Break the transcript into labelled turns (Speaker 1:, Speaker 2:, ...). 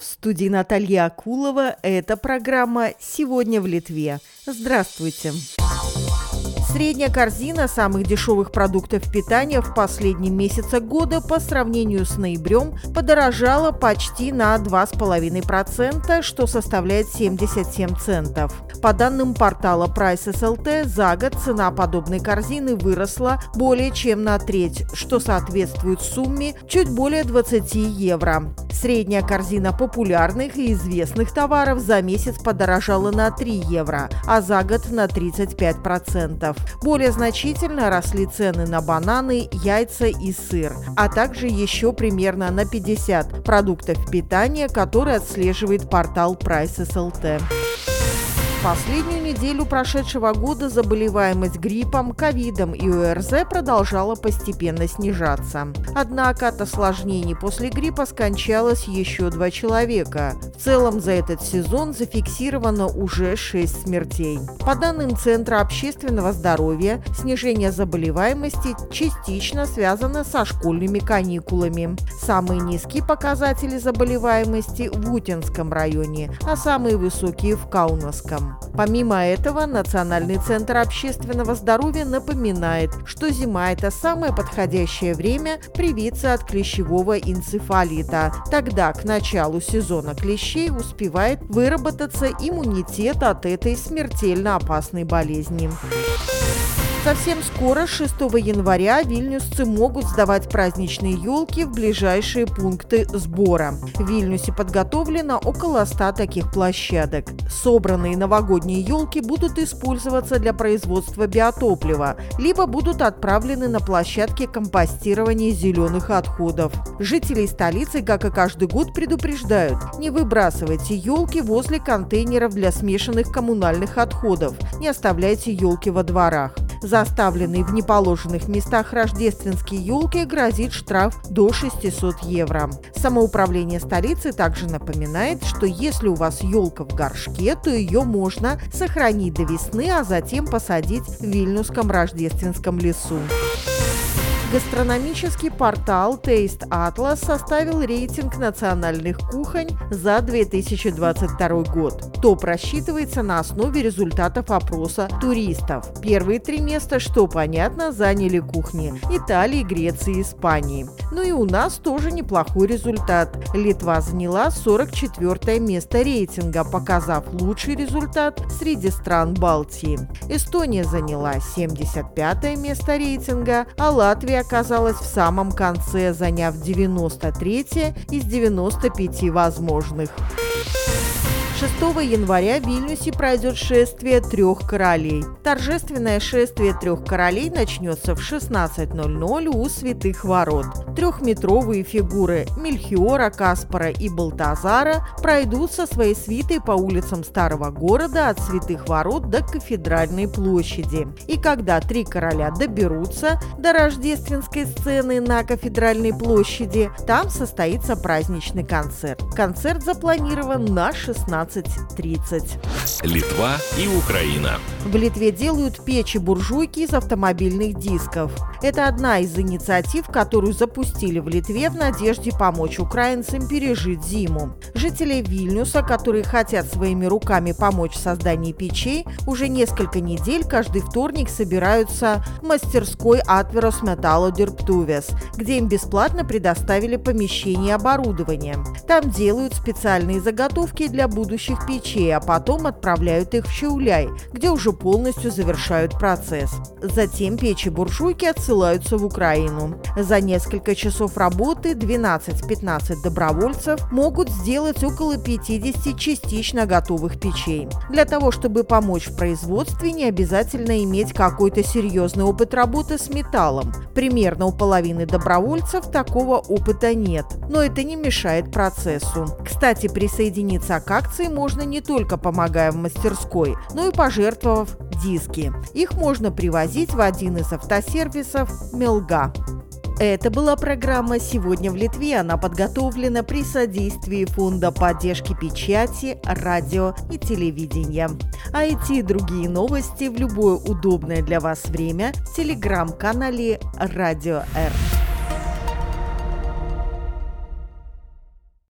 Speaker 1: В студии Наталья Акулова. Это программа «Сегодня в Литве». Здравствуйте. Средняя корзина самых дешевых продуктов питания в последнем месяце года по сравнению с ноябрем подорожала почти на 2,5%, что составляет 77 центов. По данным портала Prices LT, за год цена подобной корзины выросла более чем на треть, что соответствует сумме чуть более 20 евро. Средняя корзина популярных и известных товаров за месяц подорожала на 3 евро, а за год на 35%. Более значительно росли цены на бананы, яйца и сыр, а также еще примерно на 50 продуктов питания, которые отслеживает портал Prices LT последнюю неделю прошедшего года заболеваемость гриппом, ковидом и ОРЗ продолжала постепенно снижаться. Однако от осложнений после гриппа скончалось еще два человека. В целом за этот сезон зафиксировано уже 6 смертей. По данным Центра общественного здоровья, снижение заболеваемости частично связано со школьными каникулами. Самые низкие показатели заболеваемости в Утинском районе, а самые высокие в Каунасском. Помимо этого, Национальный центр общественного здоровья напоминает, что зима – это самое подходящее время привиться от клещевого энцефалита. Тогда к началу сезона клещей успевает выработаться иммунитет от этой смертельно опасной болезни. Совсем скоро, 6 января, вильнюсцы могут сдавать праздничные елки в ближайшие пункты сбора. В Вильнюсе подготовлено около 100 таких площадок. Собранные новогодние елки будут использоваться для производства биотоплива, либо будут отправлены на площадки компостирования зеленых отходов. Жителей столицы, как и каждый год, предупреждают, не выбрасывайте елки возле контейнеров для смешанных коммунальных отходов, не оставляйте елки во дворах. За оставленные в неположенных местах рождественские елки грозит штраф до 600 евро. Самоуправление столицы также напоминает, что если у вас елка в горшке, то ее можно сохранить до весны, а затем посадить в Вильнюсском рождественском лесу. Гастрономический портал Taste Atlas составил рейтинг национальных кухонь за 2022 год. Топ рассчитывается на основе результатов опроса туристов. Первые три места, что понятно, заняли кухни Италии, Греции и Испании. Ну и у нас тоже неплохой результат. Литва заняла 44 место рейтинга, показав лучший результат среди стран Балтии. Эстония заняла 75 место рейтинга, а Латвия оказалась в самом конце, заняв 93 из 95 возможных. 6 января в Вильнюсе пройдет шествие трех королей. Торжественное шествие трех королей начнется в 16.00 у Святых Ворот. Трехметровые фигуры Мельхиора, Каспара и Балтазара пройдут со своей свитой по улицам Старого города от Святых Ворот до Кафедральной площади. И когда три короля доберутся до рождественской сцены на Кафедральной площади, там состоится праздничный концерт. Концерт запланирован на 16 15.30.
Speaker 2: Литва и Украина.
Speaker 1: В Литве делают печи-буржуйки из автомобильных дисков. Это одна из инициатив, которую запустили в Литве в надежде помочь украинцам пережить зиму. Жители Вильнюса, которые хотят своими руками помочь в создании печей, уже несколько недель каждый вторник собираются в мастерской Metallo Dirbtuves, где им бесплатно предоставили помещение и оборудование. Там делают специальные заготовки для будущего следующих печей, а потом отправляют их в Чауляй, где уже полностью завершают процесс. Затем печи-буржуйки отсылаются в Украину. За несколько часов работы 12-15 добровольцев могут сделать около 50 частично готовых печей. Для того, чтобы помочь в производстве, не обязательно иметь какой-то серьезный опыт работы с металлом. Примерно у половины добровольцев такого опыта нет, но это не мешает процессу. Кстати, присоединиться к акции можно не только помогая в мастерской, но и пожертвовав диски. Их можно привозить в один из автосервисов «Мелга». Это была программа «Сегодня в Литве». Она подготовлена при содействии Фонда поддержки печати, радио и телевидения. А эти и другие новости в любое удобное для вас время в телеграм-канале «Радио Р».